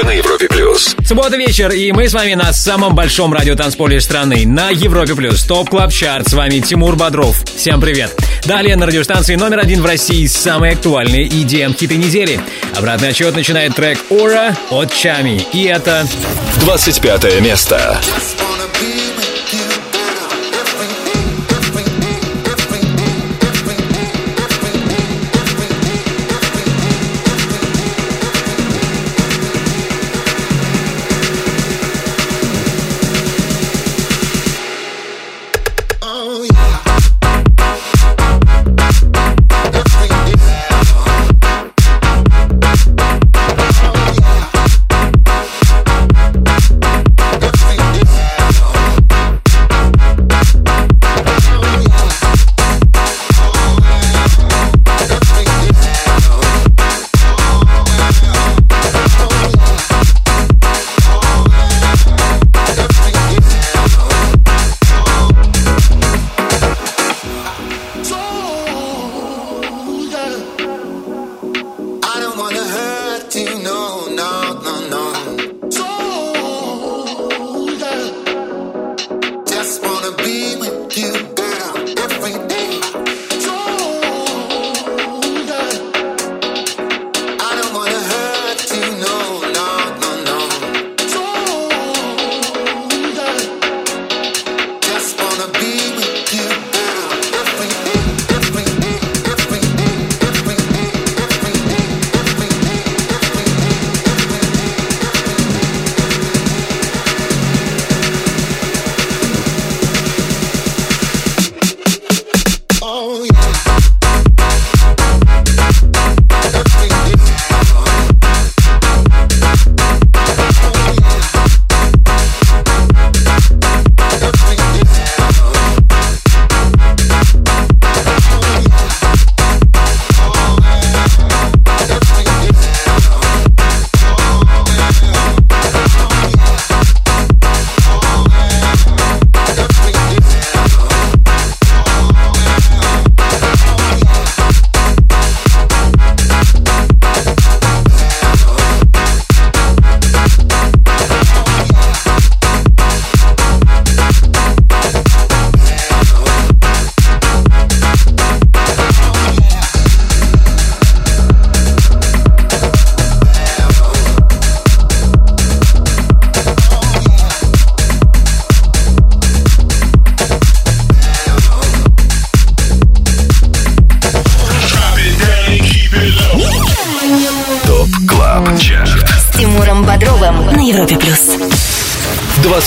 только на Европе плюс. Суббота вечер, и мы с вами на самом большом радиотанцполе страны на Европе плюс. Top Club Chart. С вами Тимур Бодров. Всем привет. Далее на радиостанции номер один в России самые актуальные EDM хиты недели. Обратный отчет начинает трек Ора от Чами. И это 25 место. 25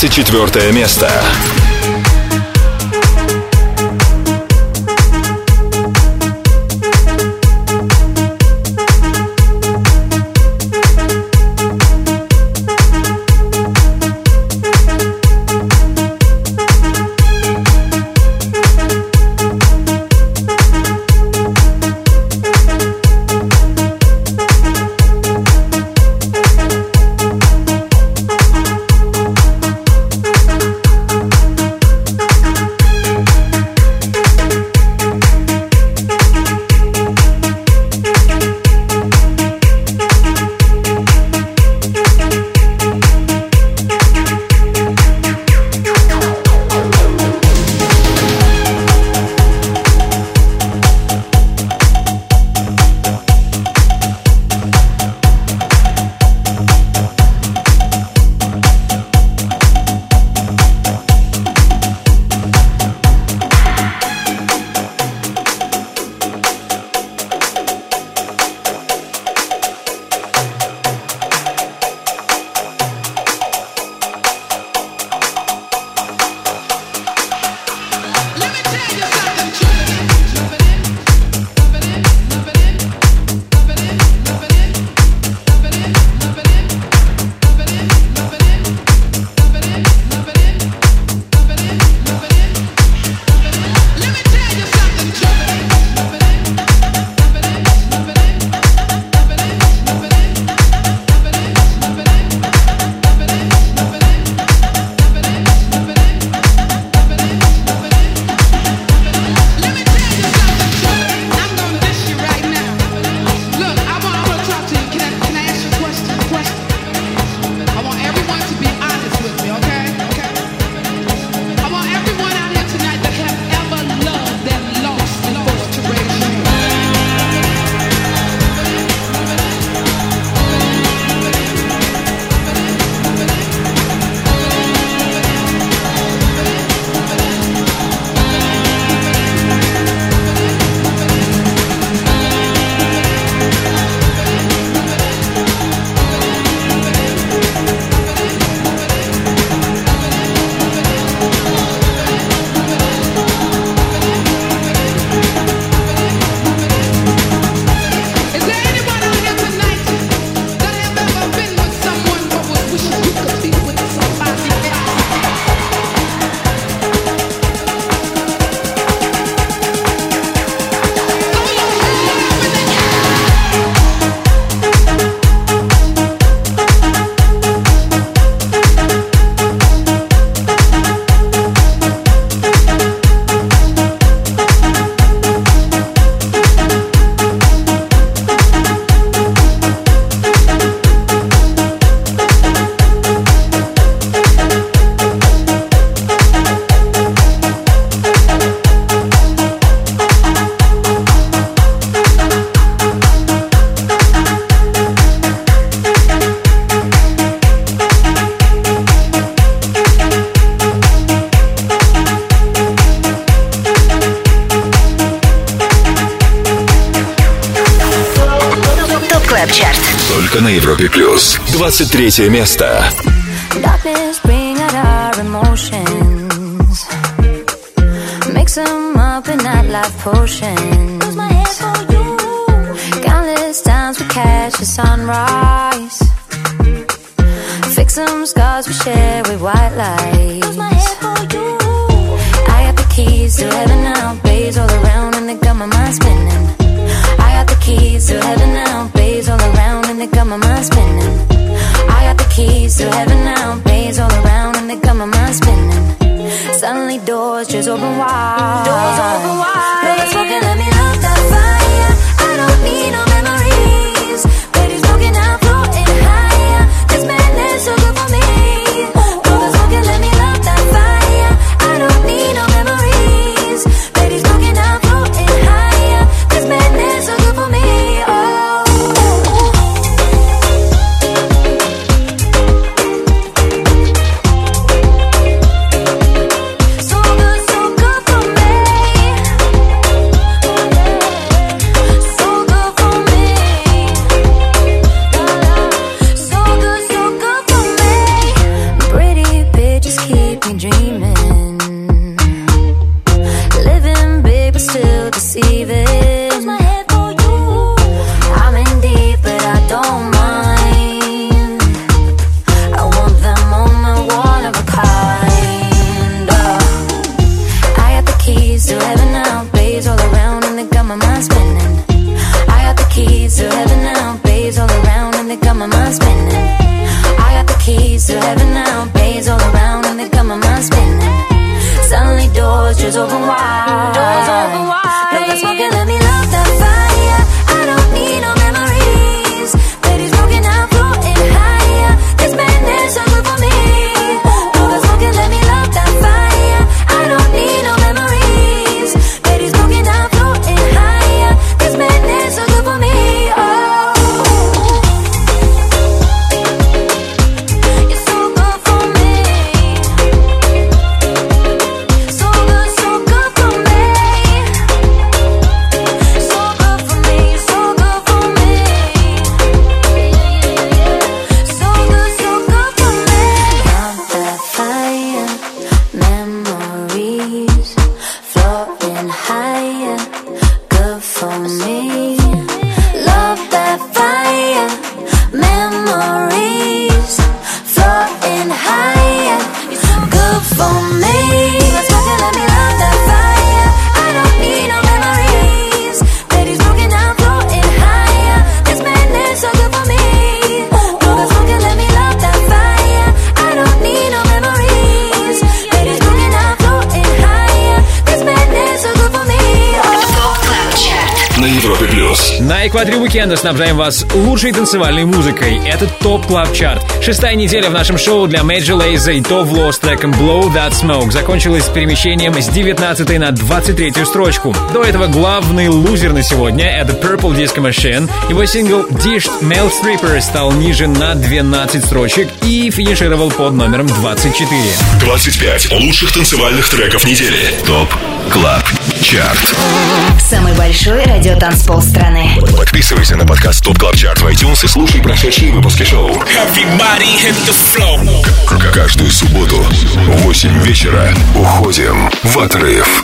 24 место. 23 место. Уикенда снабжаем вас лучшей танцевальной музыкой. Это Top Club Chart. Шестая неделя в нашем шоу для Major Lazer и Tove Lo с треком Blow That Smoke закончилась с перемещением с 19 на 23 строчку. До этого главный лузер на сегодня — это Purple Disco Machine. Его сингл Dished Male Stripper стал ниже на 12 строчек и финишировал под номером 24. 25 лучших танцевальных треков недели. ТОП Club Chart. Самый большой радиотанцпол страны. Подписывайся на подкаст Top Club Chart в iTunes и слушай прошедшие выпуски шоу. Everybody hit the floor. К- Каждую субботу в 8 вечера уходим в отрыв.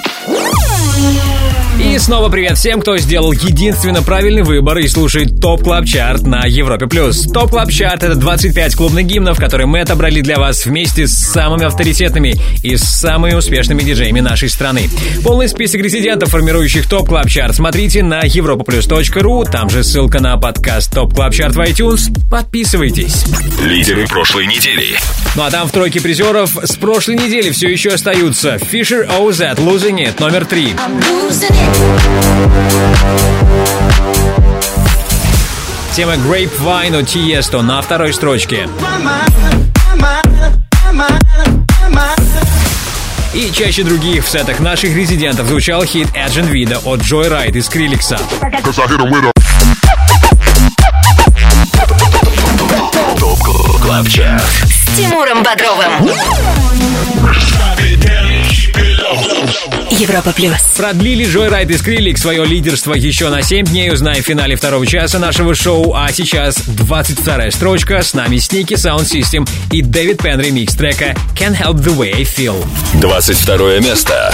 И снова привет всем, кто сделал единственно правильный выбор и слушает Top Club Chart на Европе+. плюс. ТОП Клаб Чарт — это 25 клубных гимнов, которые мы отобрали для вас вместе с самыми авторитетными и самыми успешными диджеями нашей страны. Полный список резидентов, формирующих Top Club Chart, смотрите на europaplus.ru, там же ссылка на подкаст Top Club Chart в iTunes. Подписывайтесь. Лидеры прошлой недели. Ну а там в тройке призеров с прошлой недели все еще остаются Fisher с Losing It номер три. I'm losing it. Тема Grapevine от Tiesto на второй строчке. И чаще других в сетах наших резидентов звучал хит Agent Vida от Joyride из Криликса. С Тимуром Бодровым. Европа плюс. Продлили Joyride и Скрилик свое лидерство еще на 7 дней. Узнаем в финале второго часа нашего шоу. А сейчас 22 строчка. С нами Сники Sound System и Дэвид Пен ремикс трека Can't Help The Way I Feel. 22 место.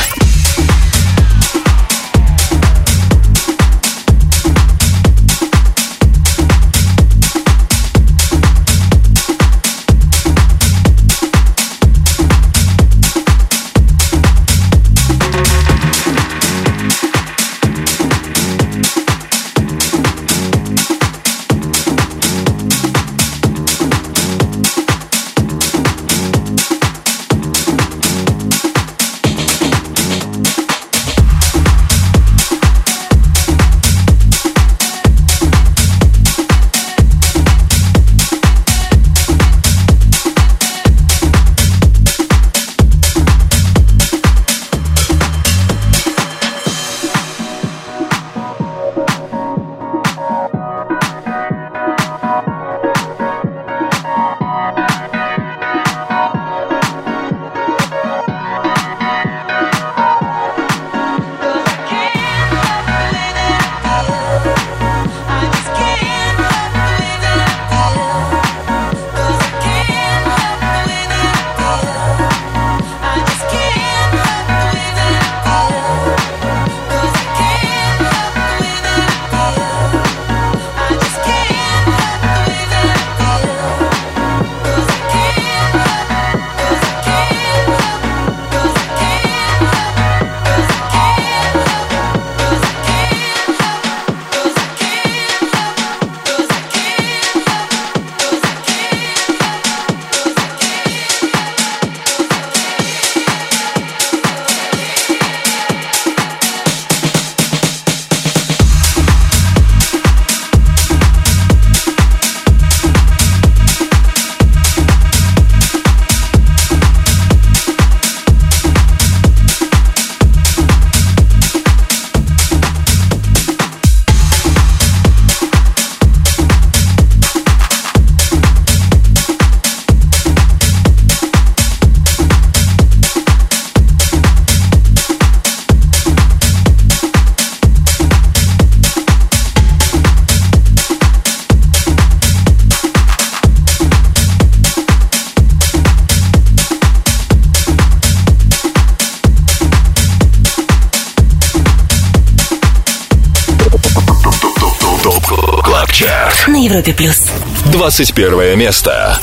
21 место.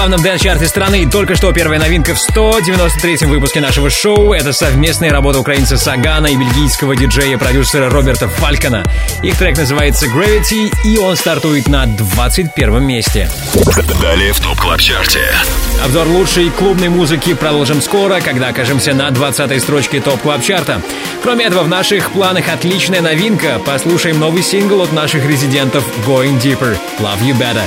Главном dance-чарте страны. Только что первая новинка в 193-м выпуске нашего шоу. Это совместная работа украинца Сагана и бельгийского диджея-продюсера Роберта Фалькона. Их трек называется Gravity, и он стартует на 21 месте. Далее в Top Club Chart е. Обзор лучшей клубной музыки продолжим скоро, когда окажемся на 20-й строчке Top Club Chart а. Кроме этого, в наших планах отличная новинка. Послушаем новый сингл от наших резидентов Going Deeper. Love You Better.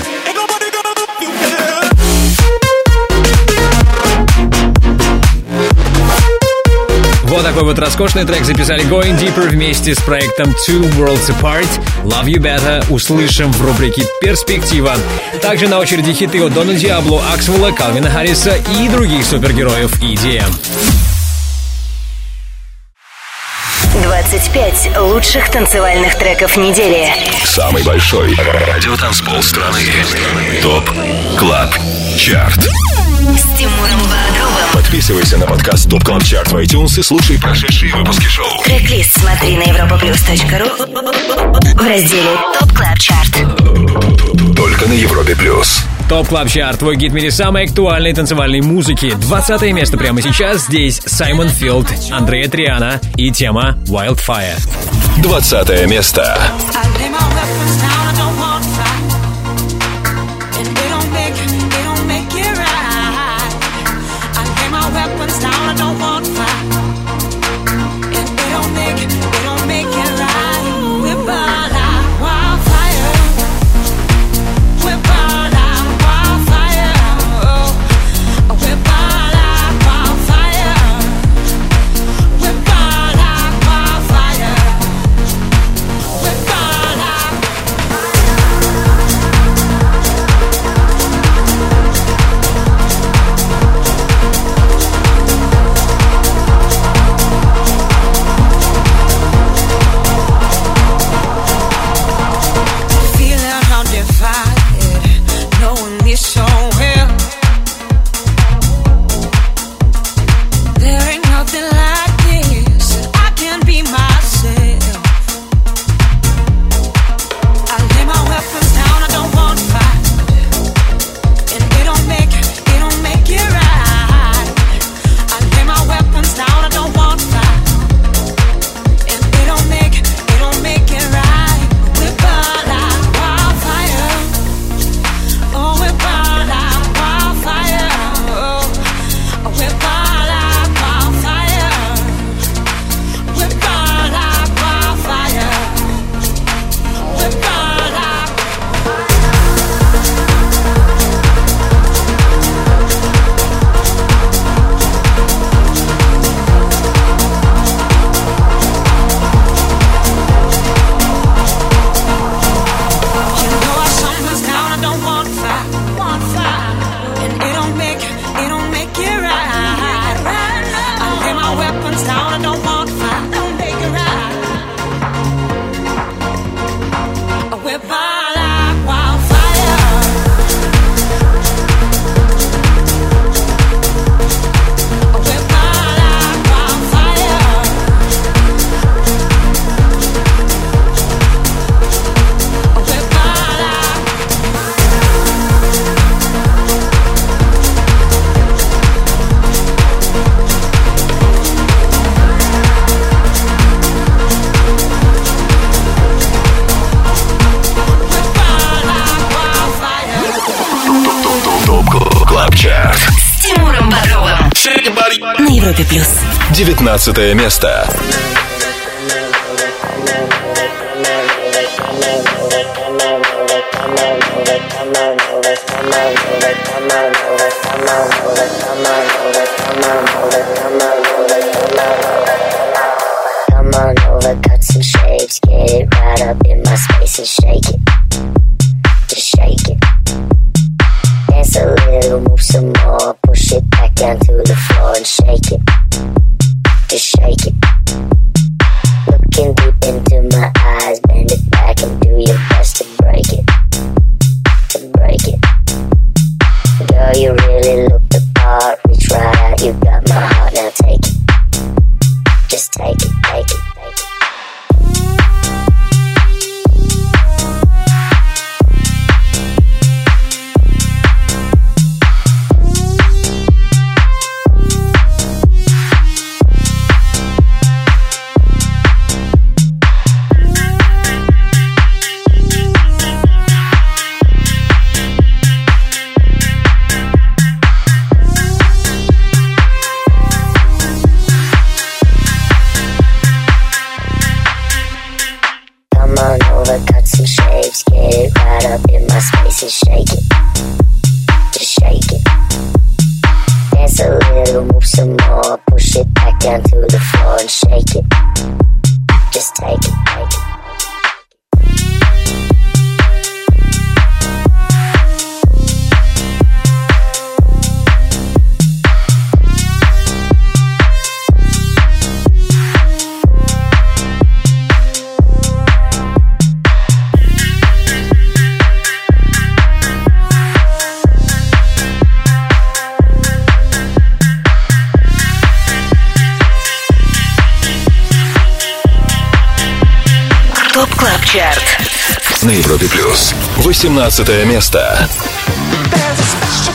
Вот такой вот роскошный трек записали Going Deeper вместе с проектом Two Worlds Apart. Love You Better услышим в рубрике «Перспектива». Также на очереди хиты от Дона Диабло, Аксвелла, Калвина Харриса и других супергероев EDM. 25 лучших танцевальных треков недели. Самый большой радиотанцпол страны. Top Club Chart. С Тимуром Бодровым. Подписывайся на подкаст Top Club Chart в iTunes и слушай прошедшие выпуски шоу. Трек-лист смотри на europaplus.ru в разделе Top Club Chart. Только на Европе Плюс. Top Club Chart, твой гид в мире самой актуальной танцевальной музыки. 20 место прямо сейчас. Здесь Саймон Филд, Андрея Триана и тема Wildfire. 20 место. I Европе Плюс. 19 место. Come on over, cut some shapes, get it right up in my space and shake it. Just shake it. Dance a little, move some more, it back down to the floor and shake it. Just shake it. ЧАРТ На Европе плюс. 18 место. There's a special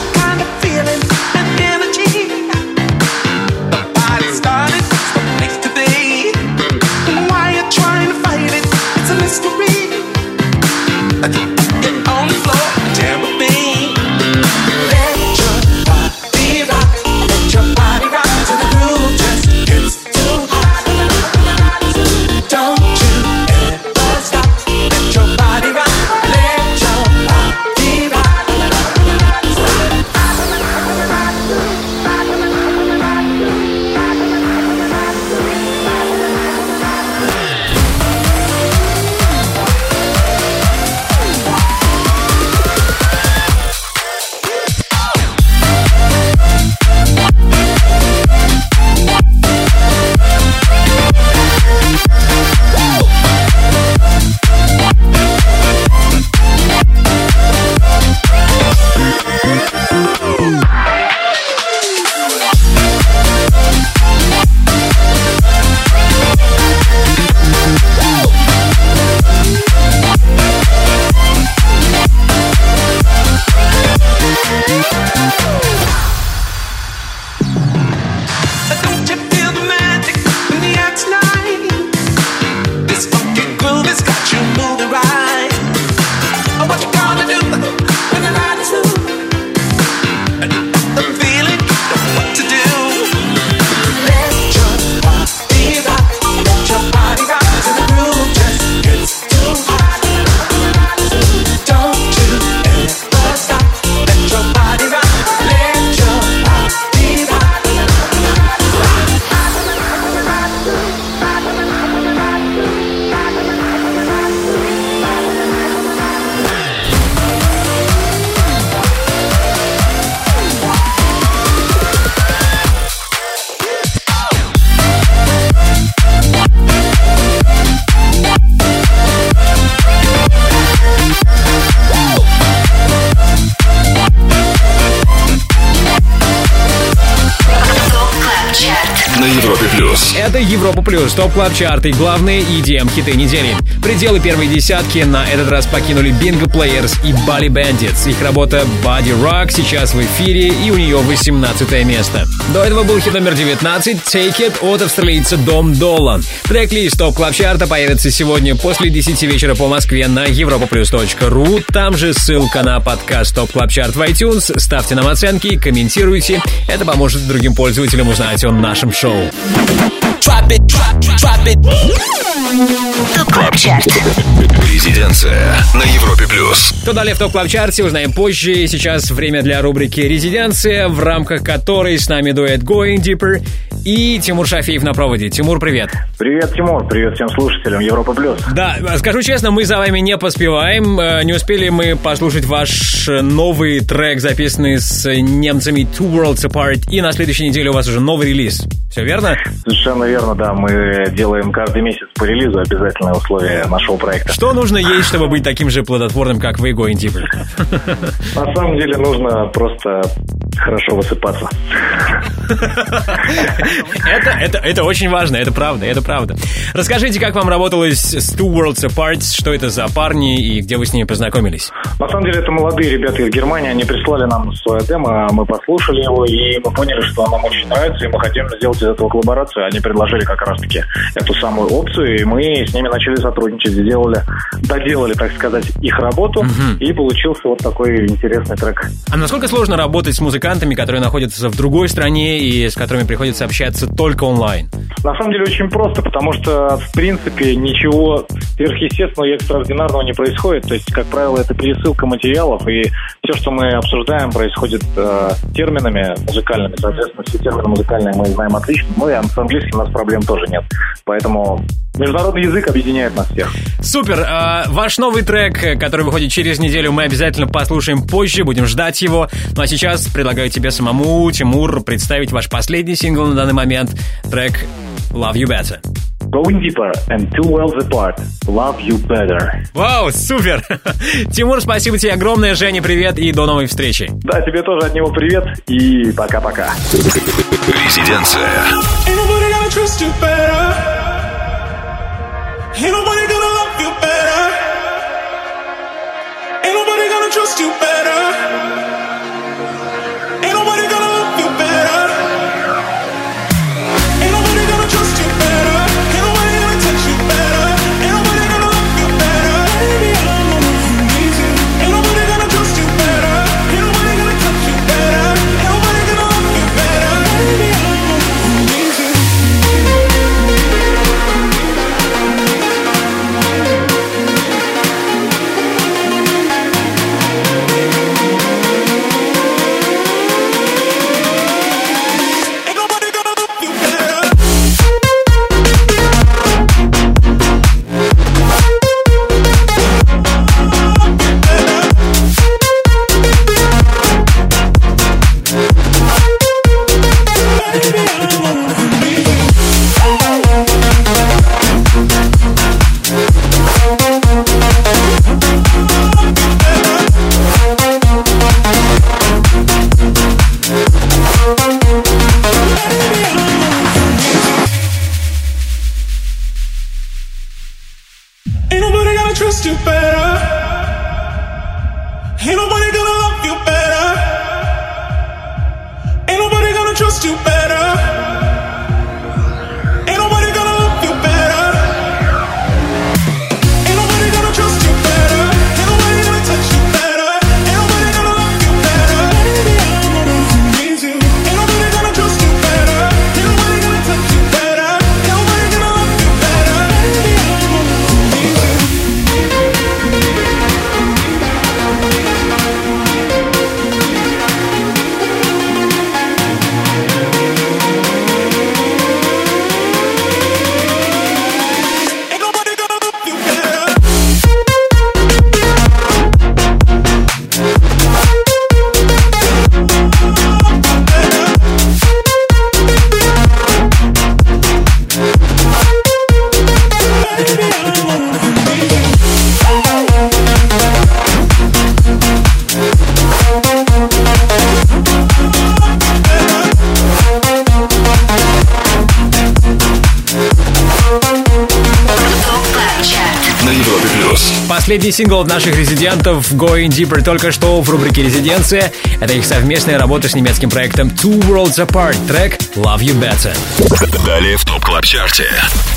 топ клаб чарт и главные EDM хиты недели. Пределы первой десятки на этот раз покинули Bingo Players и Bali Bandits. Их работа Body Rock сейчас в эфире и у нее 18 место. До этого был хит номер 19 Take It от австралийца Дом Долан. Трек-лист топ клаб чарта появится сегодня после 10 вечера по Москве на europaplus.ru. Там же ссылка на подкаст топ клаб чарт в iTunes. Ставьте нам оценки, комментируйте. Это поможет другим пользователям узнать о нашем шоу. Drop it, drop, drop it. ТОП КЛАБ ЧАРТ Резиденция на Европе плюс. Что далее в топ клаб чарте узнаем позже. Сейчас время для рубрики «Резиденция», в рамках которой с нами дуэт Going Deeper и Тимур Шафиев на проводе. Тимур, привет. Привет, Тимур, привет всем слушателям Европа Плюс. Да, скажу честно, мы за вами не поспеваем. Э, Не успели мы послушать ваш новый трек, записанный с немцами Two Worlds Apart. И на следующей неделе у вас уже новый релиз. Все верно? Совершенно верно, да, мы делаем каждый месяц по релизу обязательное условие нашего проекта. Что нужно есть, чтобы быть таким же плодотворным, как вы, Going Deeper? На самом деле нужно просто хорошо высыпаться. Это, это, это очень важно, это правда, это правда. Расскажите, как вам работалось с Two Worlds Apart, что это за парни и где вы с ними познакомились? На самом деле это молодые ребята из Германии, они прислали нам свое демо, мы послушали его, и мы поняли, что нам очень нравится, и мы хотим сделать из этого коллаборацию. Они предложили как раз-таки эту самую опцию, и мы с ними начали сотрудничать, сделали, доделали, так сказать, их работу, и получился вот такой интересный трек. А насколько сложно работать с музыкантами, которые находятся в другой стране и с которыми приходится общаться только онлайн? На самом деле очень просто, потому что, в принципе, ничего сверхъестественного и экстраординарного не происходит. То есть, как правило, это пересылка материалов, и все, что мы обсуждаем, происходит э, терминами музыкальными. Соответственно, все термины музыкальные мы знаем отлично. Ну и с английским у нас проблем тоже нет. Поэтому международный язык объединяет нас всех. Супер! А, ваш новый трек, который выходит через неделю, мы обязательно послушаем позже, будем ждать его. Ну а сейчас предлагаю тебе самому, Тимур, представить ваш последний сингл на данный момент, трек Love You Better. Going deeper and two worlds apart. Love you better. Вау, супер! Тимур, спасибо тебе огромное. Женя, привет и до новой встречи. Да, тебе тоже от него привет и пока-пока. Резиденция. Ain't nobody gonna love you better. Ain't nobody gonna trust you better. Последний сингл от наших резидентов Going Deeper только что в рубрике «Резиденция». Это их совместная работа с немецким проектом Two Worlds Apart. Трек Love You Better. Далее в Top Club Chart е.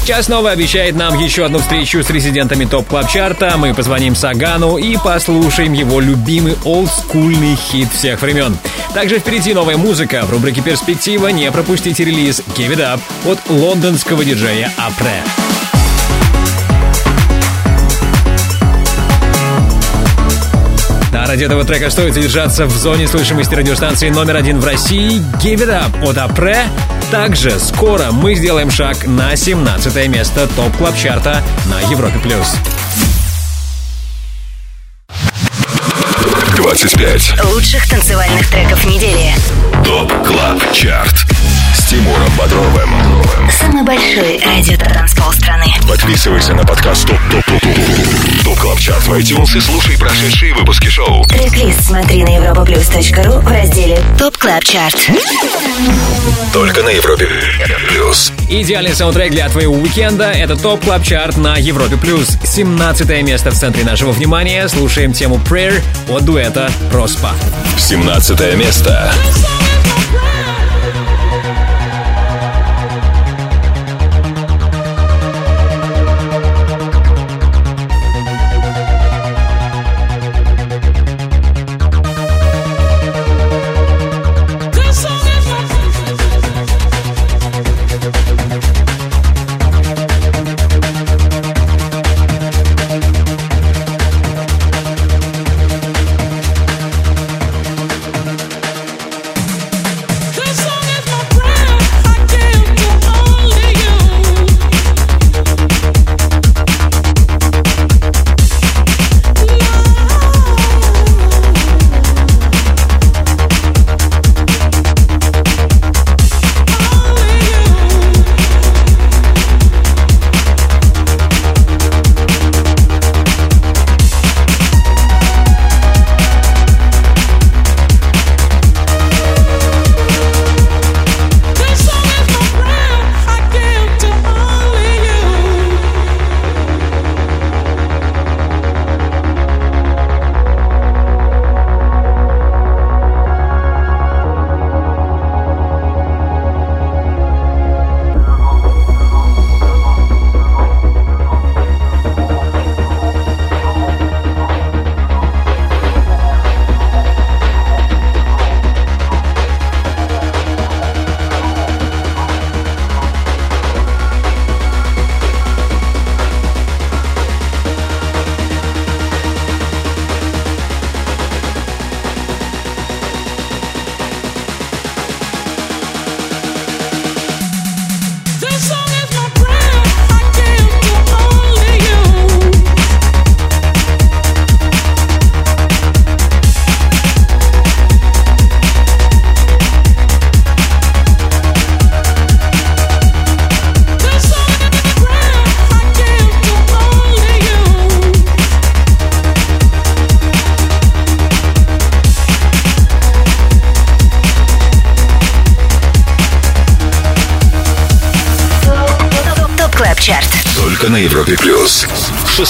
Час снова обещает нам еще одну встречу с резидентами Top Club Chart а. Мы позвоним Сагану и послушаем его любимый олдскульный хит всех времен. Также впереди новая музыка. В рубрике «Перспектива» не пропустите релиз «Give It Up» от лондонского диджея Апре. Да, ради этого трека стоит задержаться в зоне слышимости радиостанции номер один в России «Give It Up» от Апре. Также скоро мы сделаем шаг на 17 место Top Club Chart а на Европе+. плюс. 25. Лучших танцевальных треков недели. Top Club Chart. Тимуром Бодровым. Самый большой радиотанцпол страны. Подписывайся на подкаст Top Top Top Top Top Club Chart в iTunes и слушай прошедшие выпуски шоу. Трек-лист смотри на europaplus.ru в разделе Top Club Chart. Только на Европе плюс. Идеальный саундтрек для твоего уикенда — это Top Club Chart на Европе+. плюс. 17 место в центре нашего внимания. Слушаем тему Prayer от дуэта Проспа. 17 место. This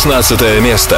16 место.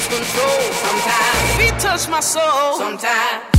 control. Sometimes beat touch my soul. Sometimes.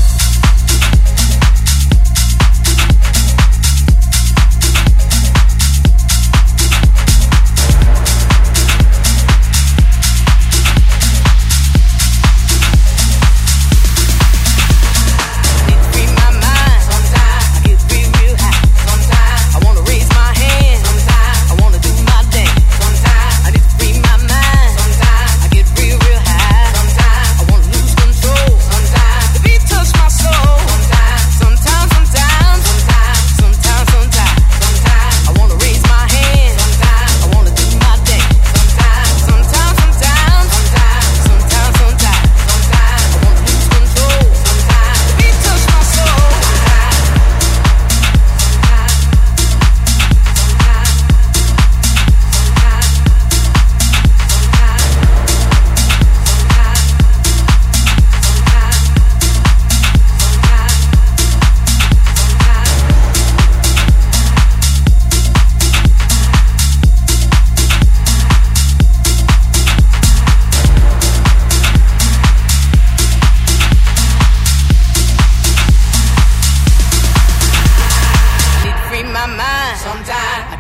Sometimes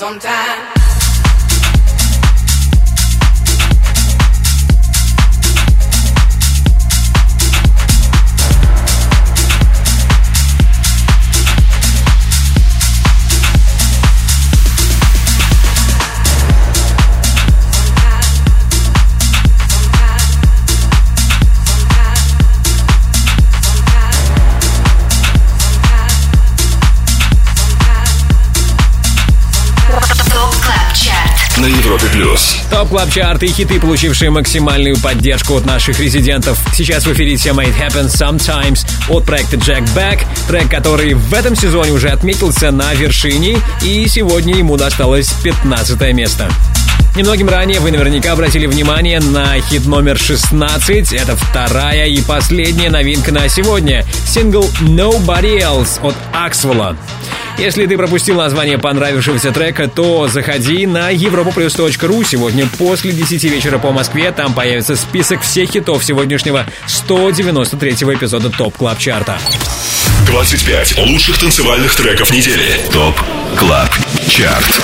sometimes, Европе плюс. Top Club Chart и хиты, получившие максимальную поддержку от наших резидентов. Сейчас в эфире тема It Happens Sometimes от проекта Jack Back, трек, который в этом сезоне уже отметился на вершине, и сегодня ему досталось 15 место. Немногим ранее вы наверняка обратили внимание на хит номер 16. Это вторая и последняя новинка на сегодня. Сингл Nobody Else от Аксвелла. Если ты пропустил название понравившегося трека, то заходи на europaplus.ru. Сегодня после 10 вечера по Москве там появится список всех хитов сегодняшнего 193-го эпизода Top Club Chart а. 25 лучших танцевальных треков недели. Top Club Chart.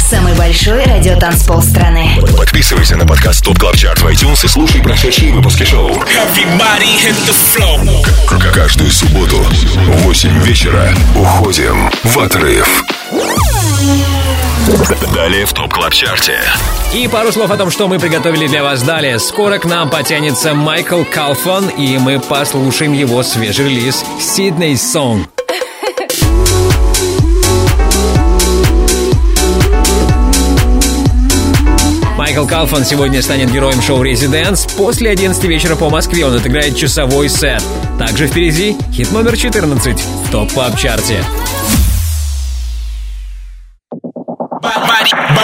Самый большой радиотанцпол страны. Подписывайся на подкаст Top Club Chart в iTunes и слушай прошедшие выпуски шоу. К- Каждую субботу в 8 вечера уходим в отрыв. Далее в Top Club Chart е. И пару слов о том, что мы приготовили для вас далее. Скоро к нам подтянется Майкл Калфан, и мы послушаем его свежий релиз «Sydney Song». Майкл Калфан сегодня станет героем шоу «ResiDANCE». После 11 вечера по Москве он отыграет часовой сет. Также впереди хит номер 14 в топ клаб чарте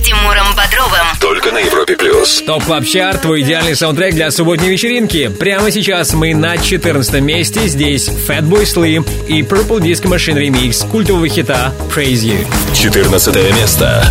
С Тимуром Бодровым. Только на Европе плюс. Top Club Chart, твой идеальный саундтрек для субботней вечеринки. Прямо сейчас мы на 14 месте. Здесь Fatboy Slim и Purple Disco Machine ремикс культового хита Praise You. 14 место.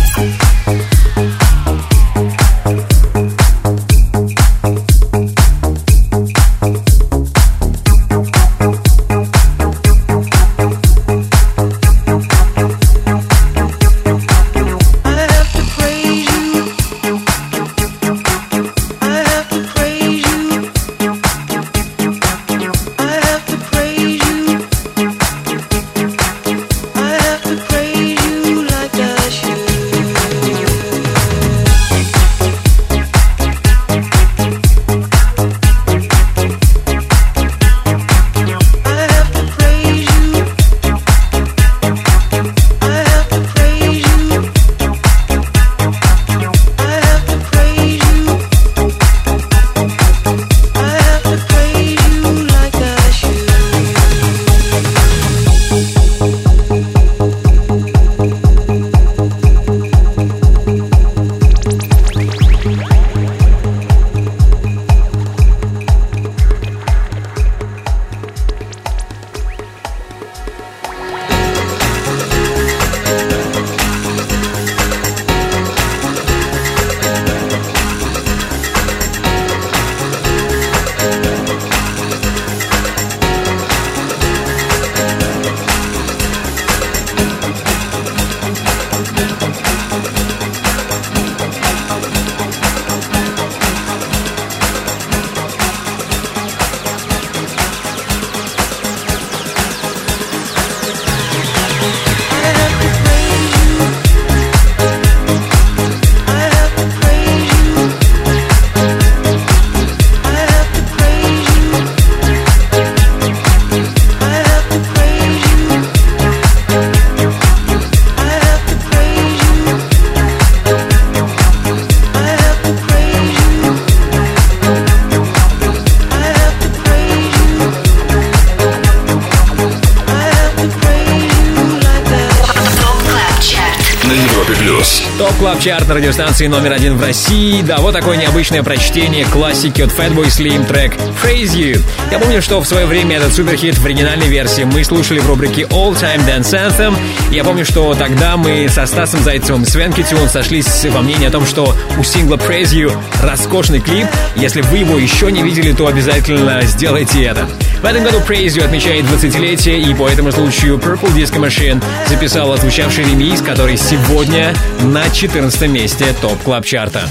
Радиостанции номер один в России. Да, вот такое необычное прочтение классики от Fatboy Slim трек Praise You. Я помню, что в свое время этот суперхит в оригинальной версии мы слушали в рубрике All Time Dance Anthem. Я помню, что тогда мы со Стасом Зайцевым и Свен Китюн сошлись во мнении о том, что у сингла Praise You роскошный клип. Если вы его еще не видели, то обязательно сделайте это. В этом году Praise You отмечает 20-летие, и по этому случаю Purple Disco Machine записал отзвучавший ремикс, который сегодня на 14 месте топ клаб чарта.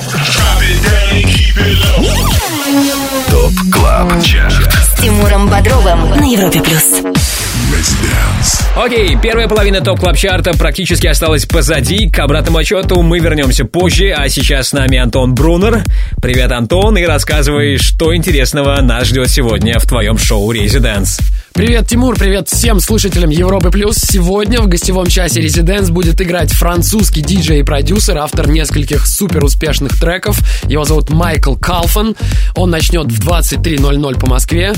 ТОП КЛАБ ЧАРТ С Тимуром Бодровым на Европе плюс. Окей, первая половина топ клаб чарта практически осталась позади. К обратному отчету мы вернемся позже, а сейчас с нами Антон Брунер. Привет, Антон, и рассказывай, что интересного нас ждет сегодня в твоем шоу «Резиденс». Привет, Тимур, привет всем слушателям Европы Плюс. Сегодня в гостевом часе Резиденс будет играть французский диджей и продюсер, автор нескольких супер успешных треков. Его зовут Майкл Калфан. Он начнет в 23.00 по Москве.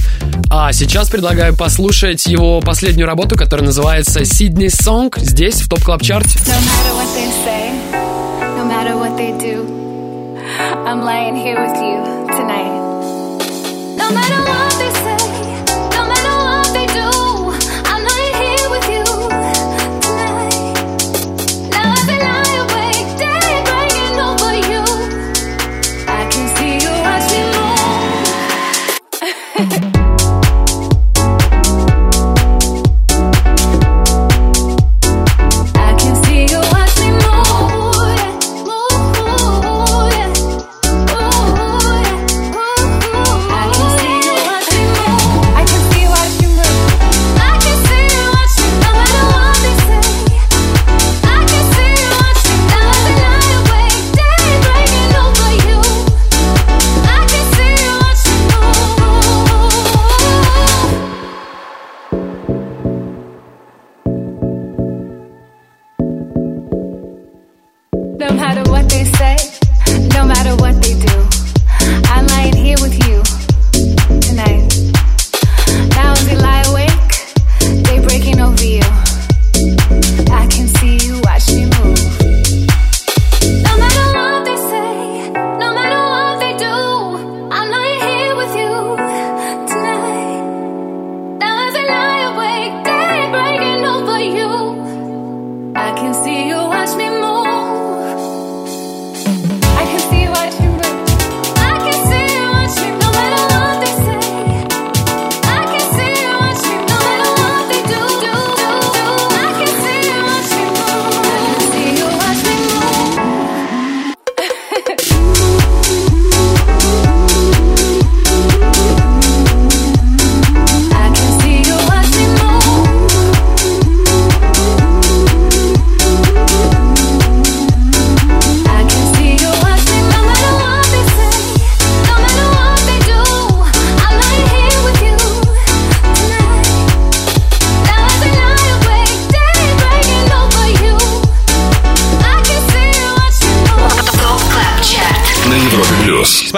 А сейчас предлагаю послушать его последнюю работу, которая называется Sydney Song, здесь, в топ клаб чарте I'm lying here with you tonight. No matter what they say, Ha.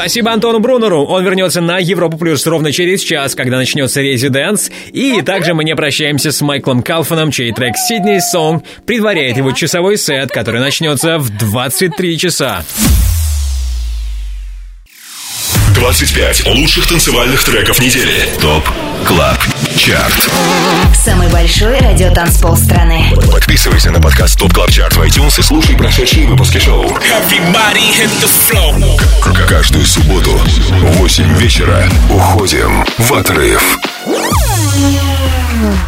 Спасибо Антону Брунеру. Он вернется на Европу Плюс ровно через час, когда начнется Резиденс. И также мы не прощаемся с Майклом Калфаном, чей трек «Сидней Song предваряет его часовой сет, который начнется в 23 часа. 25 лучших танцевальных треков недели. ТОП КЛАБ ЧАРТ Самый большой радиотанцпол страны. Подписывайся на подкаст ТОП КЛАБ ЧАРТ в iTunes и слушай прошедшие выпуски шоу. Каждую субботу в 8 вечера уходим в отрыв.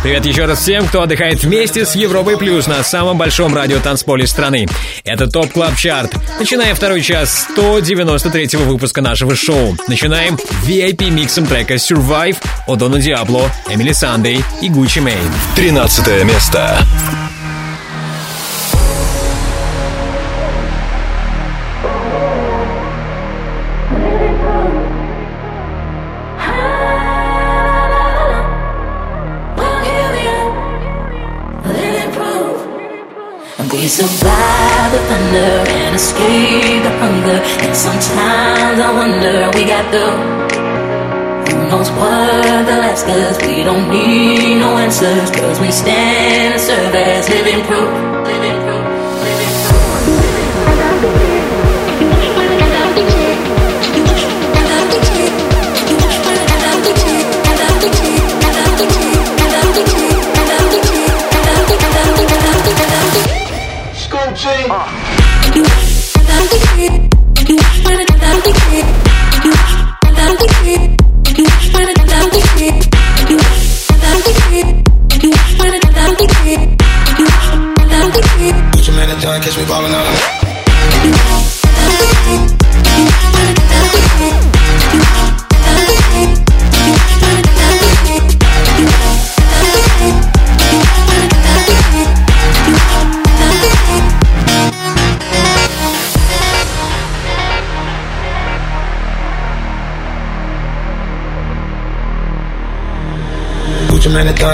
Привет еще раз всем, кто отдыхает вместе с Европой Плюс на самом большом радиотанцполе страны. Это Top Club Chart. Начинаем второй час 193 выпуска нашего шоу. Начинаем VIP-миксом трека Survive от Дона Диабло, Эмили Сандей и Гуччи Мэйн. 13 место. Survive the thunder and escape the hunger. And sometimes I wonder we got through. Who knows what they'll ask? We don't need no answers. Cause we stand and serve as. Living proof. Uh.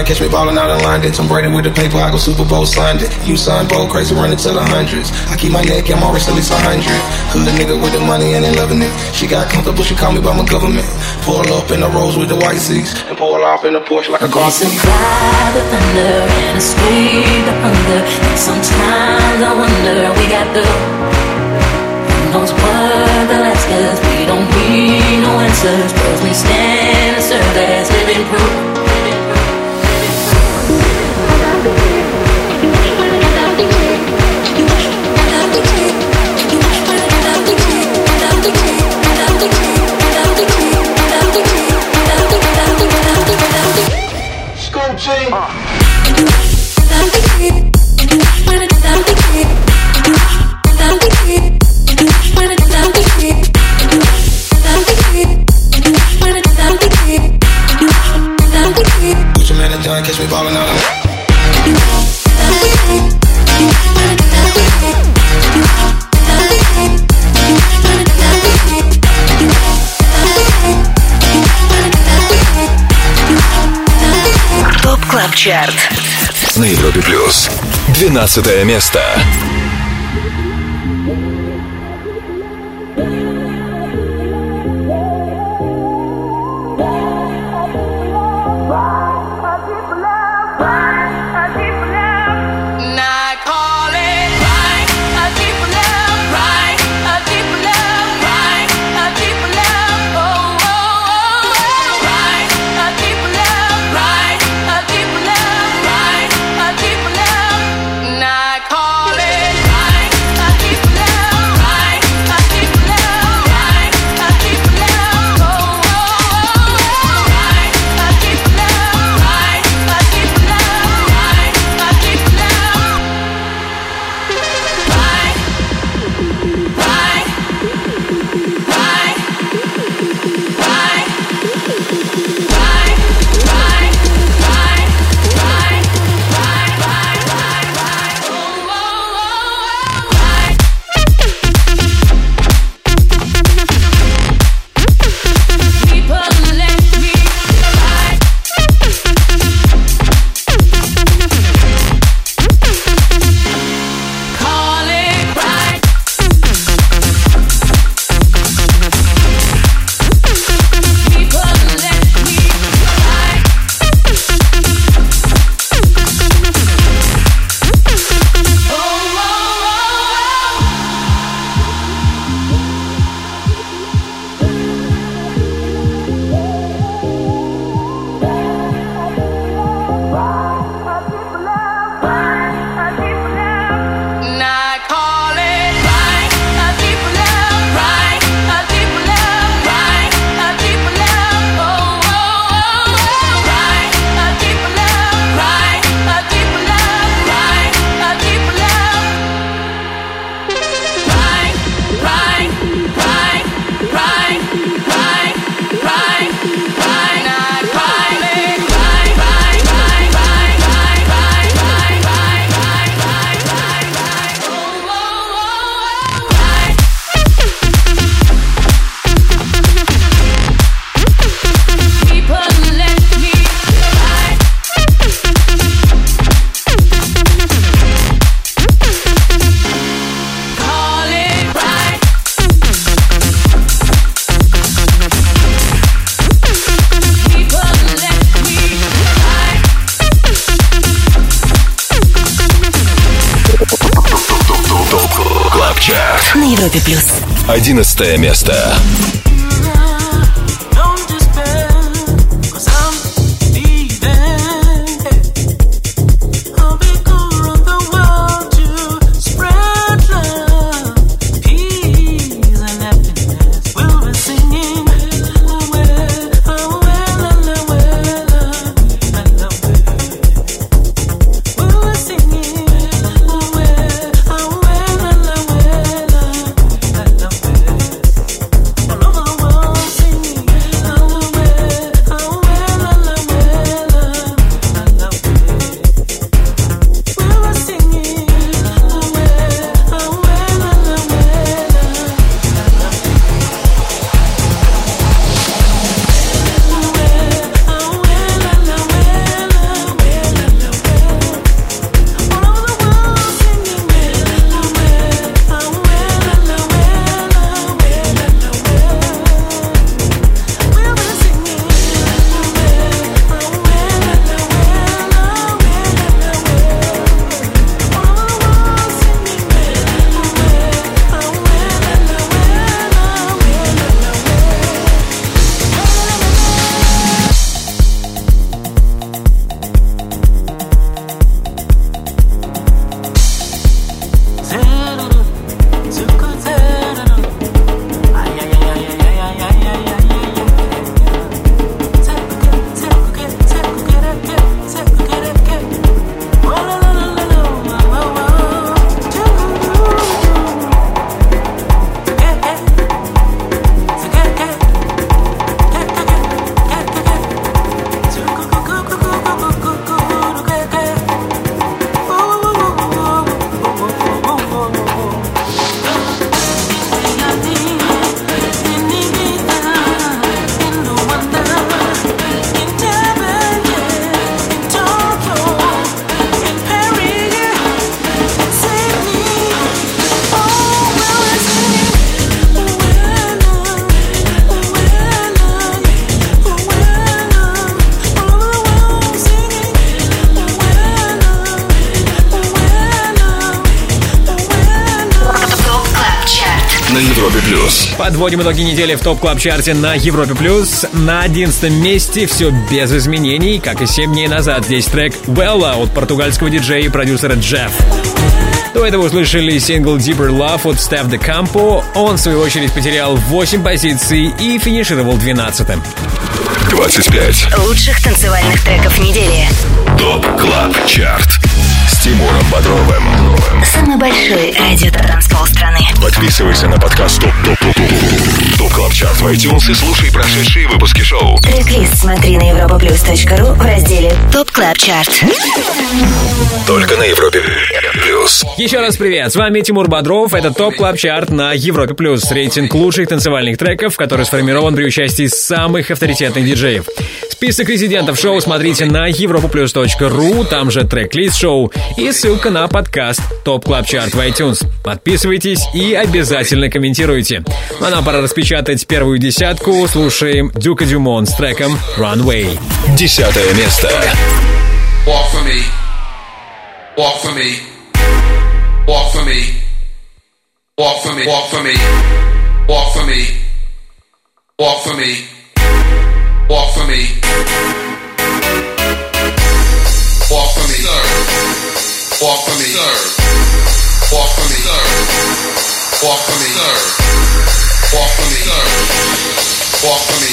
Your man in John, catch me ballin' out in London. Tom Brady with the paper, I go Super Bowl signed it. You sign bold, crazy running to the hundreds. I keep my neck, I'm always at least a hundred. Hood nigga with the money and they loving it. She got comfortable, she call me by my government. Pull up in the rose with the white seats and pull off in the Porsche like a car seat. Survive the thunder and escape the hunger. Sometimes I wonder we got the knows what they'll ask us. We don't need no answers, cause we stand and serve as living proof. Me ballin' out. ТОП КЛАБ ЧАРТ На Европе плюс. 12 место. На Европе плюс. 11 место. Недели в топ клаб чарте на Европе плюс. На одиннадцатом месте все без изменений, как и 7 дней назад. Здесь трек Bella от португальского диджея и продюсера Джефф. До этого услышали сингл Deeper Love от Steph De Campo. Он, в свою очередь, потерял 8 позиций и финишировал 12-м. 25. Лучших танцевальных треков недели. ТОП КЛАБ ЧАРТ С Тимуром Бодровым Самый большой радио-транспол страны. Подписывайся на подкаст Top Top Top Top Club Chart в iTunes и слушай прошедшие выпуски шоу Трек-лист смотри на europaplus.ru в разделе Top Club Chart. Только на Европе Плюс Еще раз привет, с вами Тимур Бодров, это Top Club Chart на Европе Плюс, рейтинг лучших танцевальных треков, который сформирован при участии самых авторитетных диджеев. Список резидентов шоу смотрите на europaplus.ru, там же трек-лист шоу и ссылка на подкаст Top Club Chart в iTunes. Подписывайтесь и обязательно комментируйте. Ну, а нам пора распечатать первую десятку, слушаем Дюка Дюмон с треком Runway. Десятое место Walk for me. Walk for me. Walk for me. Walk for me. Walk for me. Walk for me. Walk for me. Walk for me. Walk for me. Walk for me. Walk for me. Walk for me. Walk for me. Walk for me.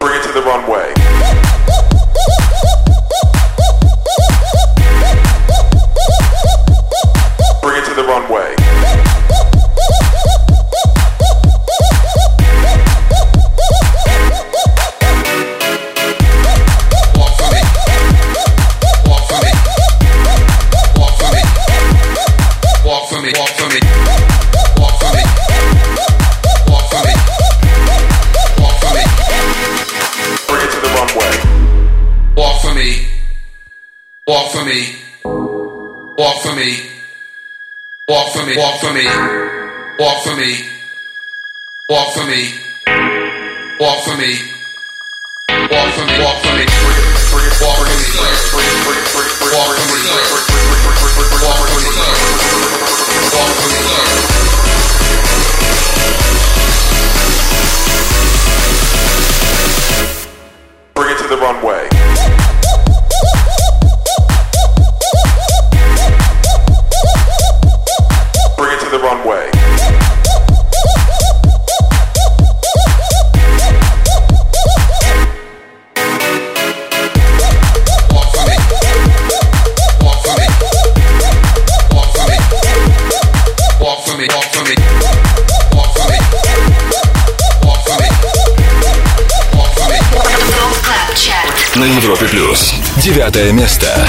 Bring it to the runway. Bring it to the runway. Walk for me. Walk for me. Walk for me. Walk for me. Walk for me. Walk for me. Walk for me. Walk for me. Walk for me. Bring it, to the runway. Клаб Чарт. на Европе Плюс. Девятое место.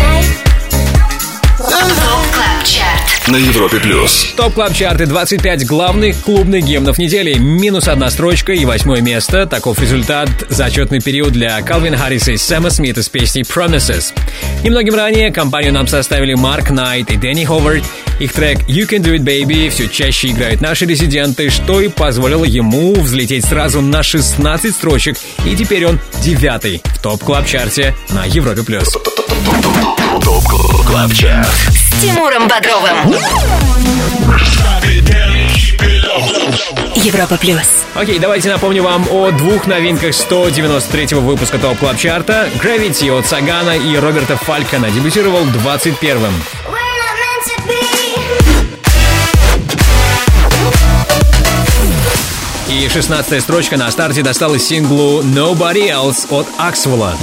Club Chart. На Европе плюс. Top Club Chart ы 25 главных клубных гимнов недели. Минус одна строчка и восьмое место. Таков результат зачетный период для Калвин Харриса и Сэма Смита с песней Promises. Немногим ранее компанию нам составили Марк Найт и Дэнни Ховард. Их трек You Can Do It Baby все чаще играют наши резиденты, что и позволило ему взлететь сразу на 16 строчек. И теперь он девятый в Top Club Chart е на Европе+. плюс. Top Club Chart. С Тимуром Бодровым. Европа плюс. Окей, давайте напомню вам о двух новинках 193-го выпуска Top Club Chart а. Gravity от Сагана и Роберта Фалькона дебютировал 21-м. И 16 строчка на старте досталась синглу Nobody Else от Аксвелла.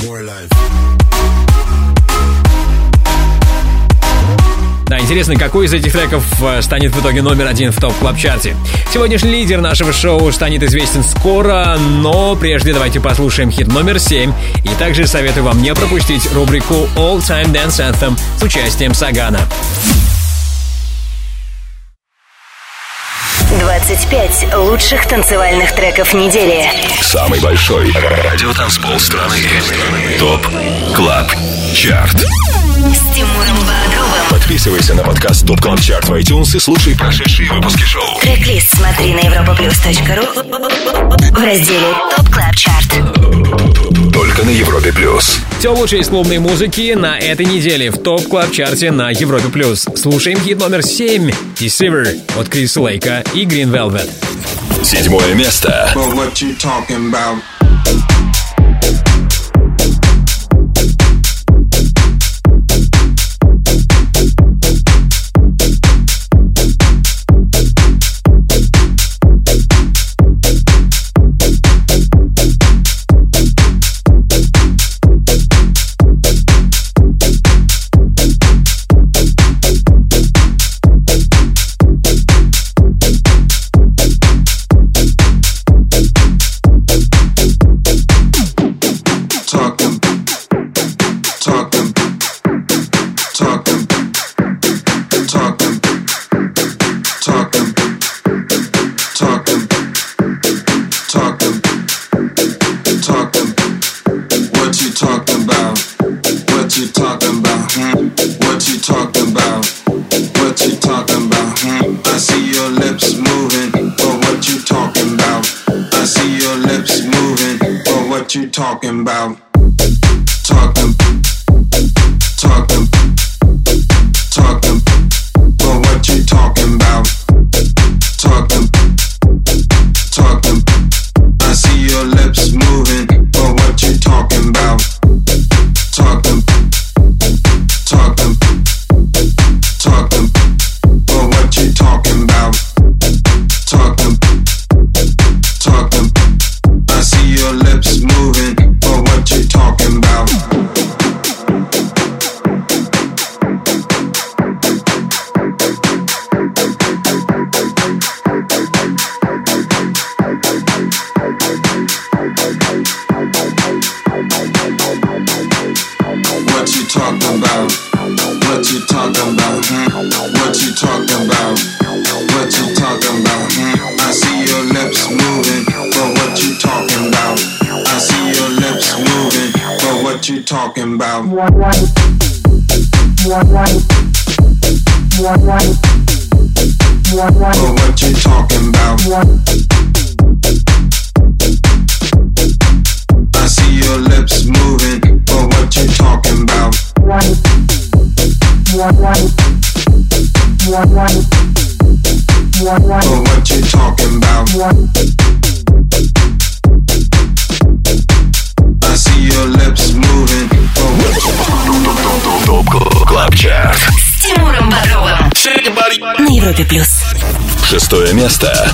Да, интересно, какой из этих треков э, станет в итоге номер один в топ клаб чарте Сегодняшний лидер нашего шоу станет известен скоро, но прежде давайте послушаем хит номер 7. И также советую вам не пропустить рубрику All Time Dance Anthem с участием Сагана. 25 лучших танцевальных треков недели. Самый большой радиотанцпол страны. Top Club Chart. С Тимуром Бодровым. Подписывайся на подкаст Top Club Chart в iTunes и слушай прошедшие выпуски шоу. Трек-лист смотри на europaplus.ru в разделе Top Club Chart. Только на Европе плюс. Все лучшее из клубной музыки на этой неделе в Top Club Chart е на Европе плюс. Слушаем хит номер 7 Deceiver от Криса Лейка и Green Velvet. Седьмое место. But talking about? Европе плюс. Шестое место.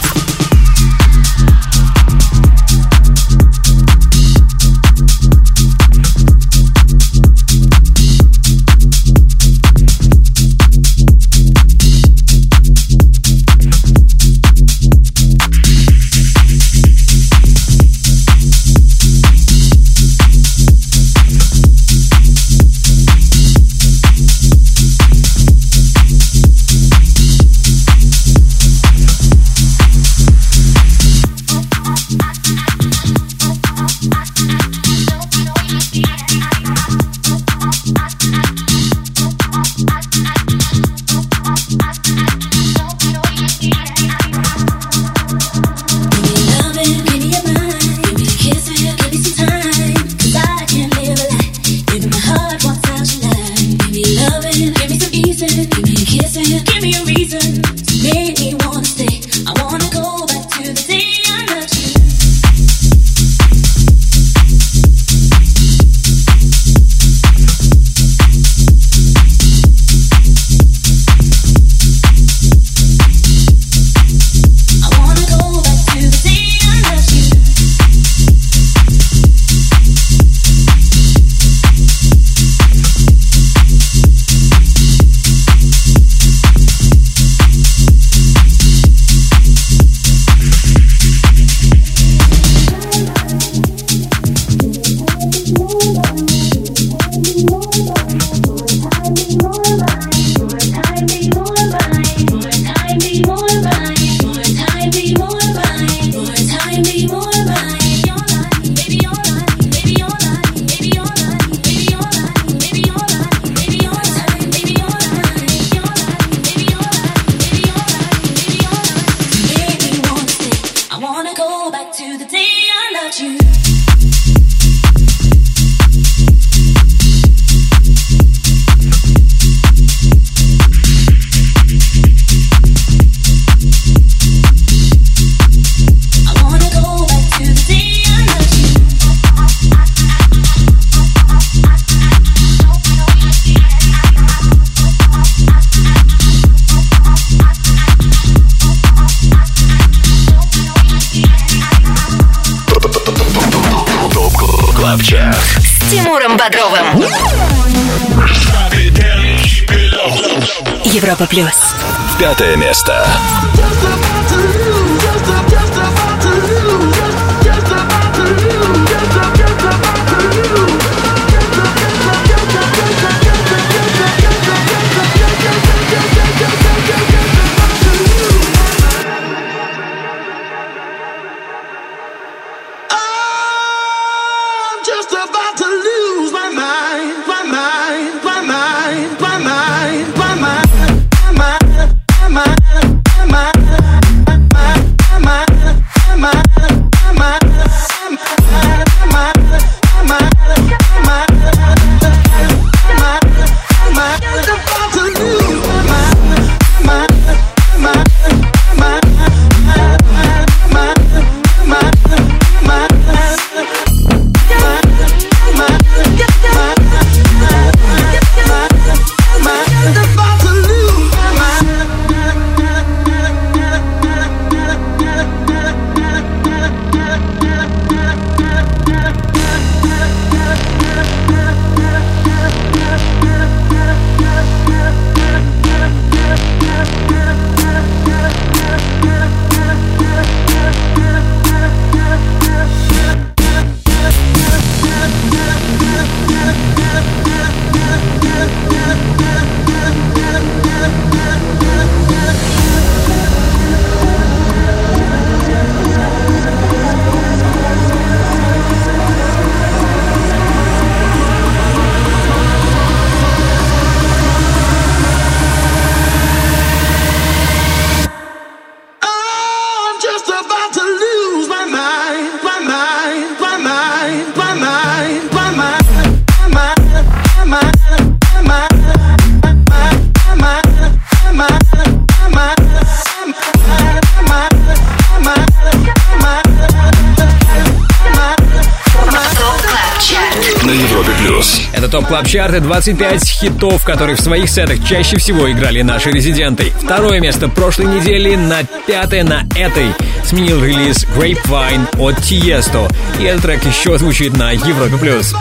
Чарты, 25 хитов, которые в своих сетах чаще всего играли наши резиденты. Второе место прошлой недели на пятое на этой сменил релиз Grapevine от Tiesto. И этот трек еще звучит на Европе+. плюс.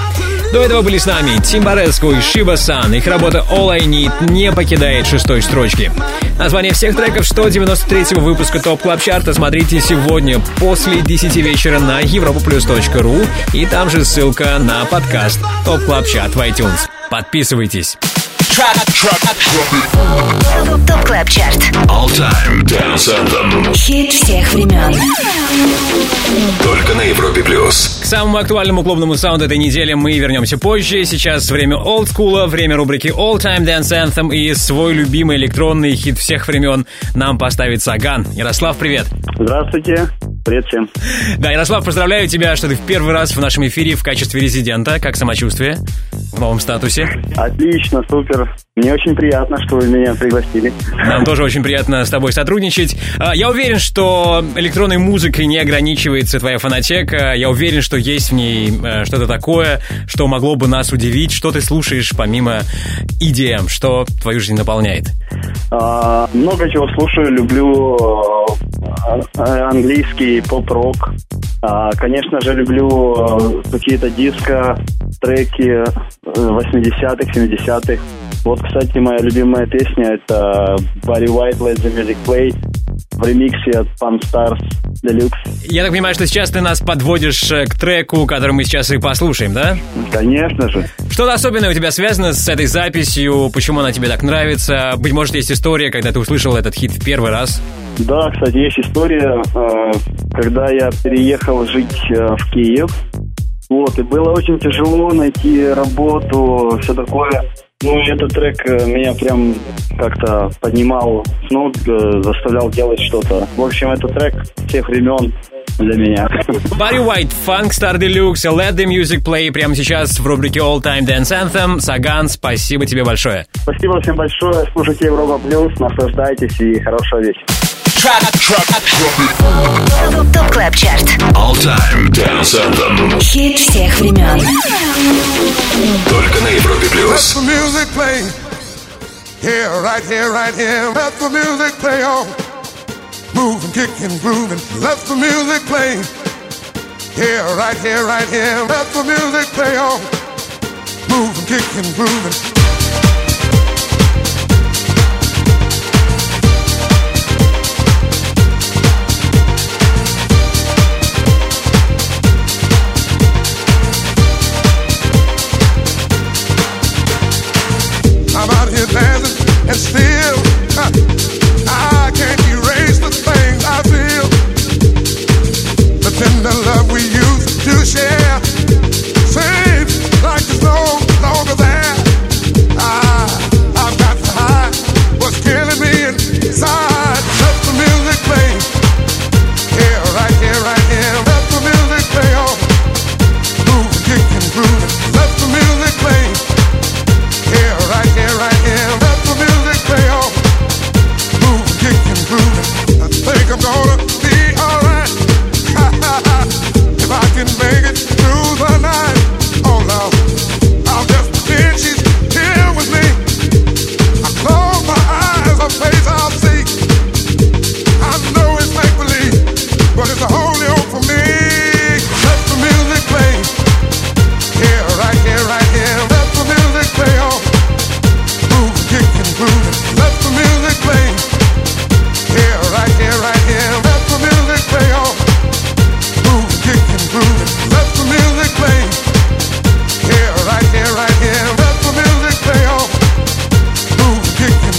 До этого были с нами Тим Бареско и Шиба Сан. Их работа All I Need не покидает шестой строчки. Название всех треков 193 выпуска Top Club Chart а смотрите сегодня после 10 вечера на europaplus.ru и там же ссылка на подкаст Top Club Chart в iTunes. Подписывайтесь. Top Club Chart. All Time Dance Anthem. Хит всех времен. Только на Европе плюс. К самому актуальному клубному саунду этой недели мы вернемся позже. Сейчас время олдскула, время рубрики All Time Dance Anthem и свой любимый электронный хит всех времен нам поставит Саган. Ярослав, привет. Здравствуйте. Привет всем. Да, Ярослав, поздравляю тебя, что ты в первый раз в нашем эфире в качестве резидента. Как самочувствие в новом статусе? Отлично, супер. Мне очень приятно, что вы меня пригласили. Нам тоже очень приятно с тобой сотрудничать. А, Я уверен, что электронной музыкой не ограничивается твоя фонотека. Я уверен, что есть в ней э, что-то такое, что могло бы нас удивить. Что ты слушаешь помимо EDM, что твою жизнь наполняет? А, много чего слушаю, люблю э, английский поп-рок. А, конечно же, люблю э, какие-то диско, треки э, 80-х, 70-х. Вот, кстати, моя любимая песня это Barry White Let the Music Play в ремиксе от Pan Stars Deluxe. Я так понимаю, что сейчас ты нас подводишь э, к треку, который мы сейчас и послушаем, да? Конечно же. Что-то особенное у тебя связано с этой записью? Почему она тебе так нравится? Быть может, есть история, когда ты услышал этот хит в первый раз? Да, кстати, есть история, э, когда я переехал жить э, в Киев. Вот, и было очень тяжело найти работу, все такое. Ну, этот трек э, меня прям как-то поднимал с э, заставлял делать что-то. В общем, это трек всех времен для меня. Барри Уайт, Funk Star Deluxe, Let the Music Play прямо сейчас в рубрике All Time Dance Anthem. Саган, спасибо тебе большое. Спасибо всем большое. Слушайте Европа Плюс, наслаждайтесь и хорошего вечера. Top Club Chart. All Time Dance Anthem. Хит всех времен. Только на Европе плюс. Let the music play. Here, right here, right here. Let the music play on. Moving, kicking, grooving. Let the music play. Here, right here, right here. Let the music play on. Moving, kicking, grooving. I'm out here dancing and still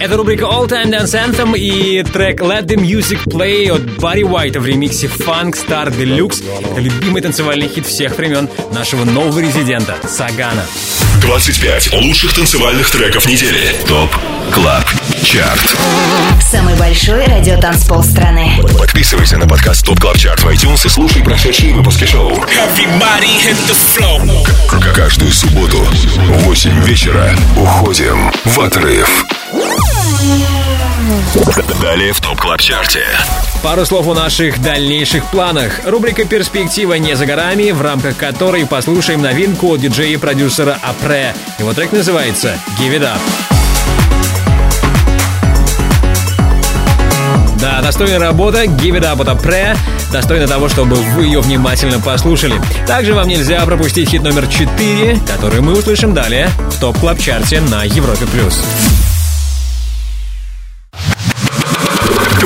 Это рубрика All Time Dance Anthem и трек Let the Music Play от Барри Уайта в ремиксе Funkstar De Luxe. Это любимый танцевальный хит всех времен нашего нового резидента Сагана. 25 лучших танцевальных треков недели. Top Club Chart. Самый большой радиотанцпол страны. Подписывайся на подкаст Top Club Chart в iTunes и слушай прошедшие выпуски шоу. К- Каждую субботу в 8 вечера уходим в отрыв. Далее в Top Club Chart е. Пару слов о наших дальнейших планах. Рубрика «Перспектива не за горами», в рамках которой послушаем новинку от диджея и продюсера Апре. Его трек называется «Give It Up». Да, достойная работа, Give It Up от Апре, достойна того, чтобы вы ее внимательно послушали. Также вам нельзя пропустить хит номер 4, который мы услышим далее в Top Club Chart е на Европе+. плюс.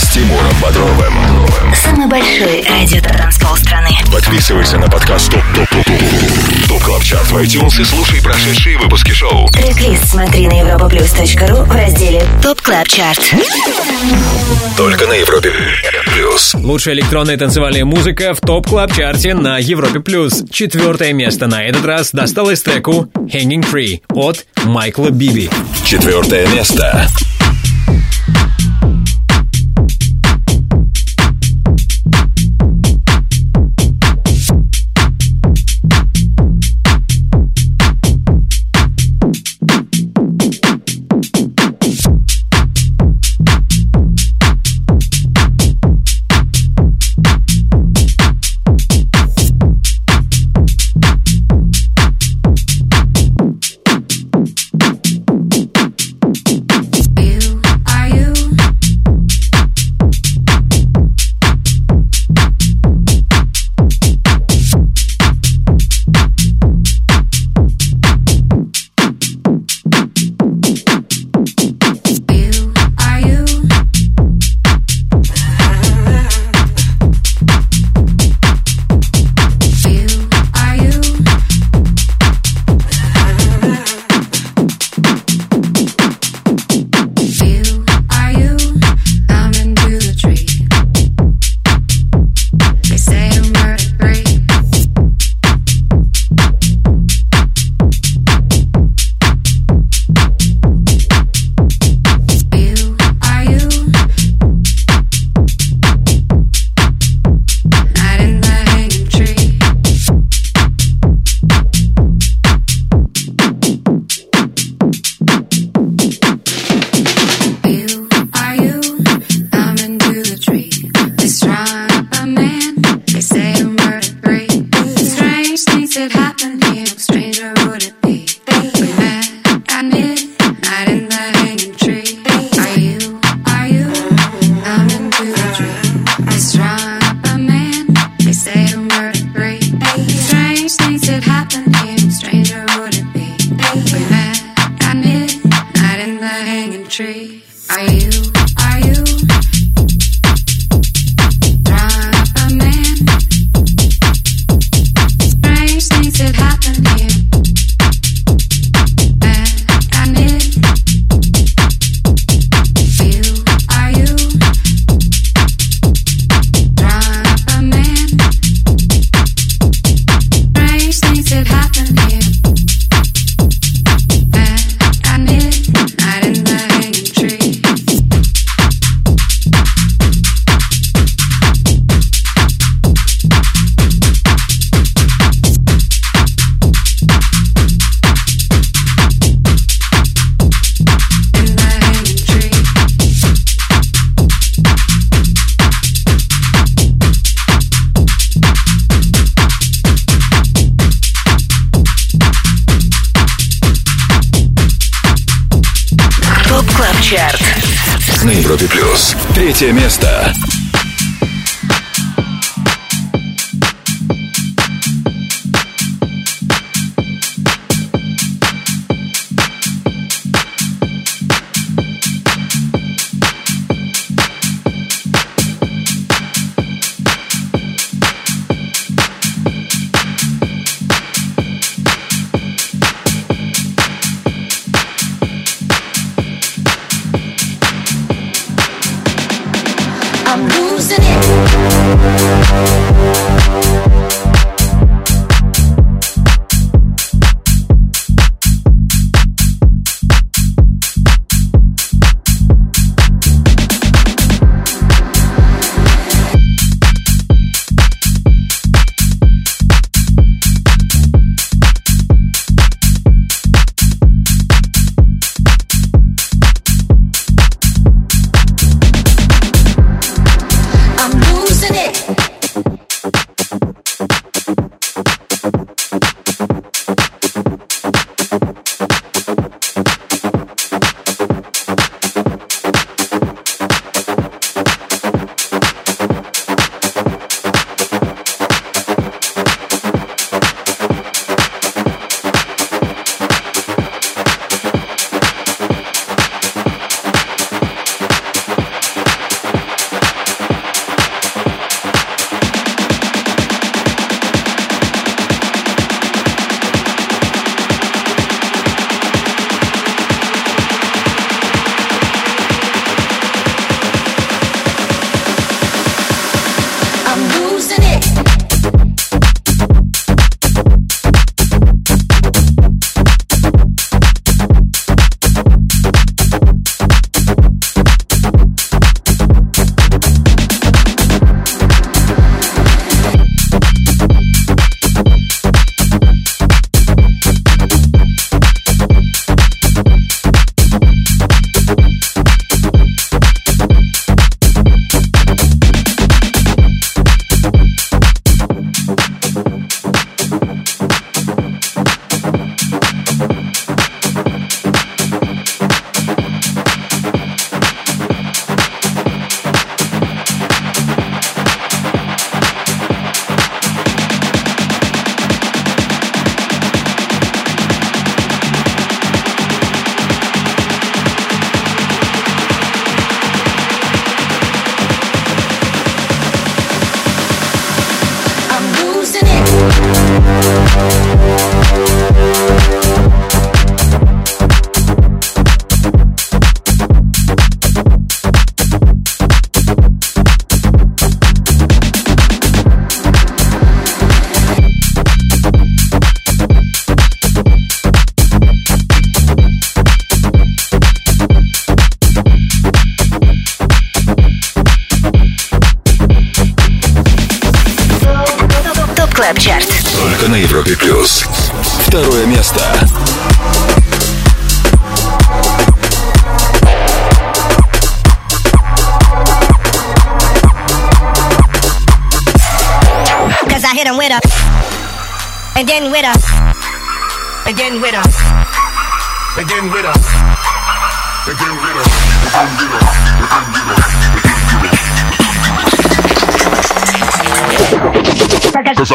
С Тимуром Бодровым. Самый большой радиотанцпол страны. Подписывайся на подкаст Top Top Top Top Top Club Chart в iTunes и слушай прошедшие выпуски шоу. Трек-лист смотри на europaplus.ru в разделе Top Club Chart. Только на Европе Плюс. Лучшая электронная танцевальная музыка в Top Club Chart е на Европе+. плюс. Четвертое место на этот раз досталось треку Hanging Tree от Майкла Биби. Четвертое место.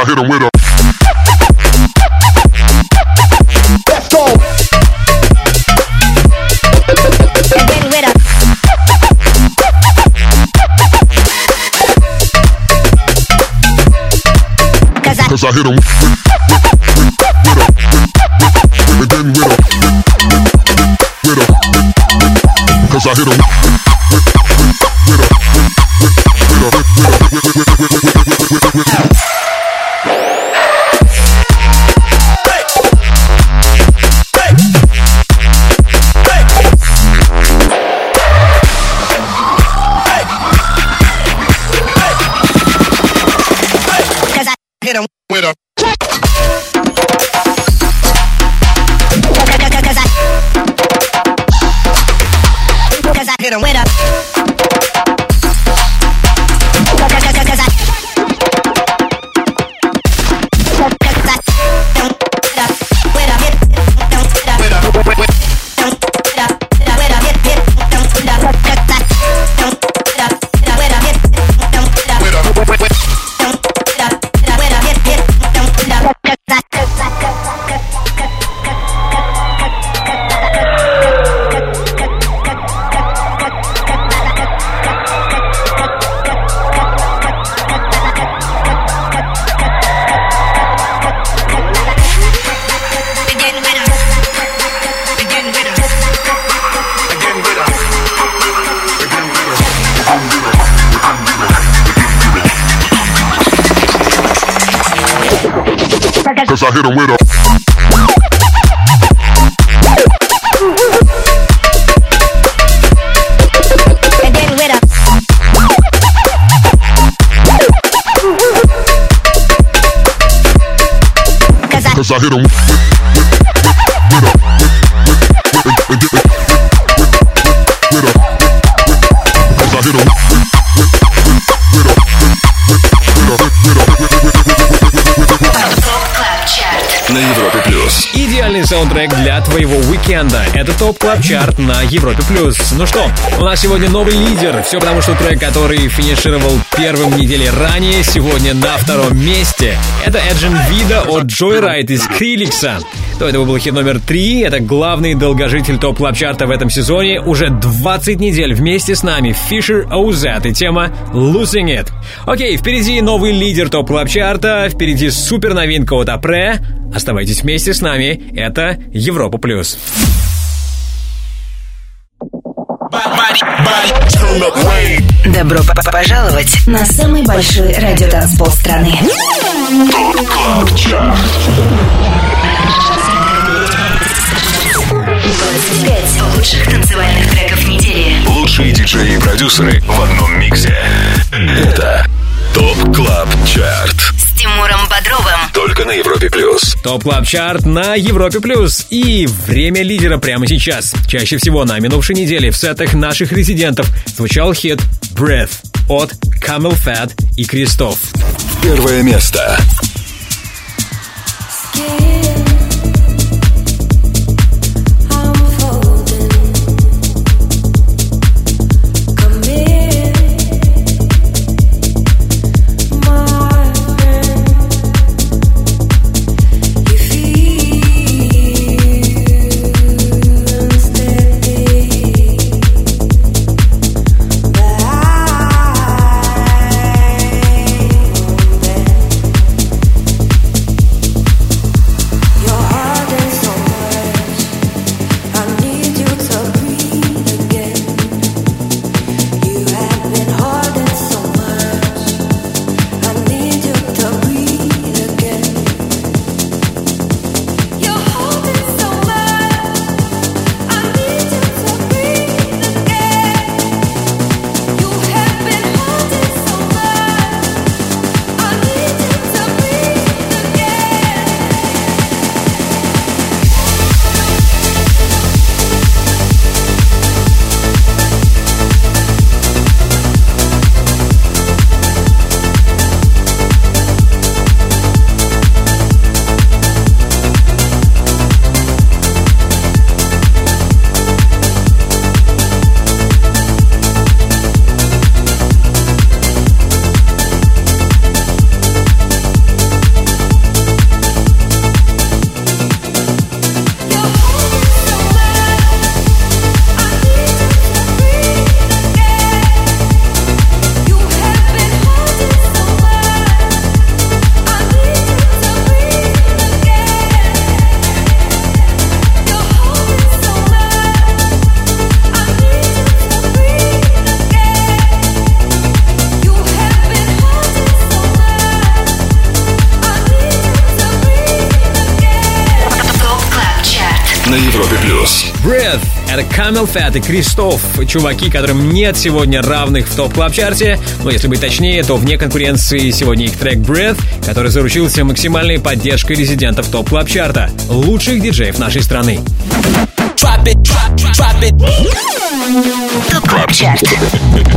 Hit him with a. hit him with a. Cause I hit him. Идеальный саундтрек для твоего уикенда. Это Top Club Chart на Европе+. плюс. Ну что, у нас сегодня новый лидер. Все потому, что трек, который финишировал первым недели ранее, сегодня на втором месте. Это Agen Wida от Joyryde и Скриллекса. До этого был хит номер три. Это главный долгожитель Top Club Chart а в этом сезоне. Уже 20 недель вместе с нами Fisher OZ и тема Losing It. Окей, впереди новый лидер Top Club Chart а. Впереди супер новинка от Апре. Оставайтесь вместе с нами. Это Европа Плюс. Добро п- п- пожаловать на самый большой радиотанцпол страны. Пять лучших танцевальных треков недели. Лучшие диджеи и продюсеры в одном миксе. Это Top Club Chart. С Тимуром Бодровым. На Европе плюс. Top Club Chart на Европе Плюс. И время лидера прямо сейчас. Чаще всего на минувшей неделе в сетах наших резидентов звучал хит Breathe от CamelPhat и Кристоф. Первое место. Thank Phat и Кристоф, чуваки, которым нет сегодня равных в Top Club Chart е но если быть точнее, то вне конкуренции сегодня их трек Breathe, который заручился максимальной поддержкой резидентов Top Club Chart а лучших диджеев нашей страны. Drop it, drop, drop it. Top Club Chart.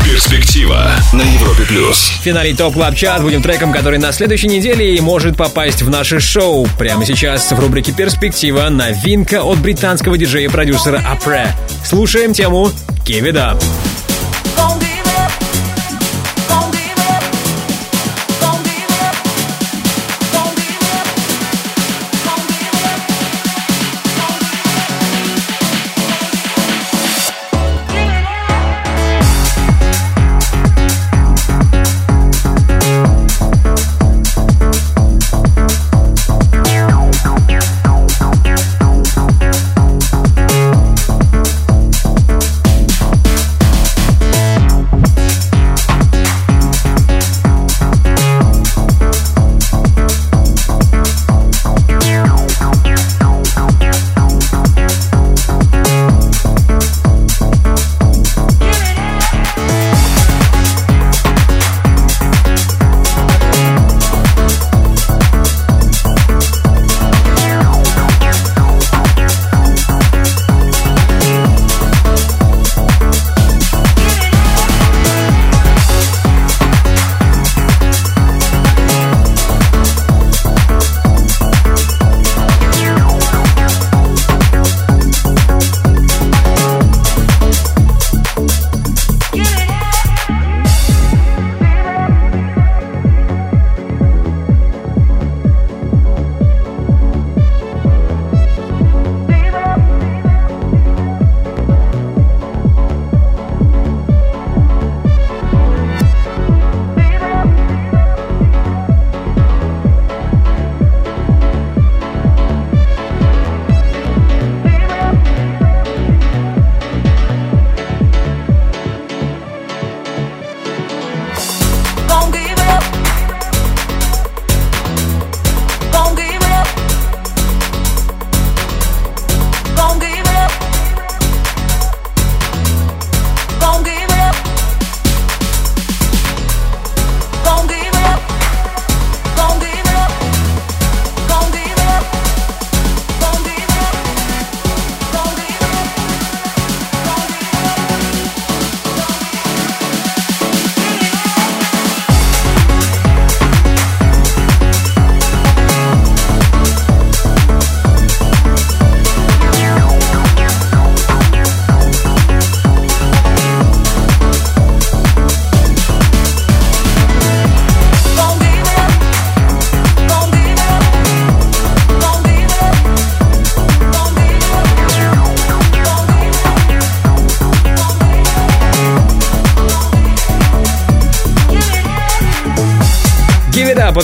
Перспектива на Европе плюс. В финале Top Club Chart будем треком, который на следующей неделе и может попасть в наше шоу. Прямо сейчас в рубрике «Перспектива» новинка от британского диджея-продюсера Апре. Слушаем тему «Give It Up».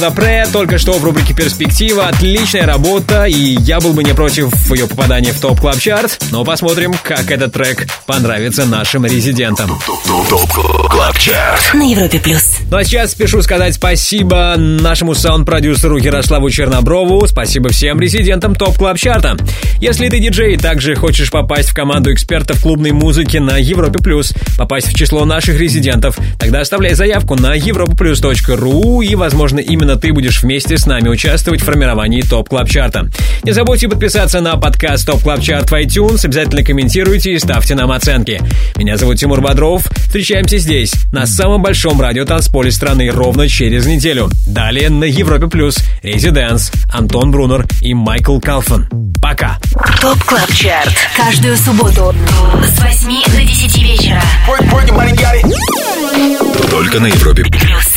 От Апре только что в рубрике «Перспектива». Отличная работа, и я был бы не против ее попадания в Top Club Chart но посмотрим, как этот трек понравится нашим резидентам. TOP CLUB CHART На Европе Плюс. Ну а сейчас спешу сказать спасибо нашему саунд-продюсеру Ярославу Черноброву, спасибо всем резидентам Top Club Chart а. Если ты диджей и также хочешь попасть в команду экспертов клубной музыки на Европе Плюс, попасть в число наших резидентов, тогда оставляй заявку на europaplus.ru и, возможно, именно ты будешь вместе с нами участвовать в формировании Top Club Chart а. Не забудьте подписаться на подкаст Top Club Chart в iTunes, обязательно комментируйте и ставьте нам оценки. Меня зовут Тимур Бодров, встречаемся здесь, на самом большом радиотанцполе страны ровно через неделю. Далее на Европе Плюс Residance, Антон Брунер и Michael Calfan. Пока! Top Club Chart. Каждую субботу с 8 до 10 вечера. Только на Европе плюс.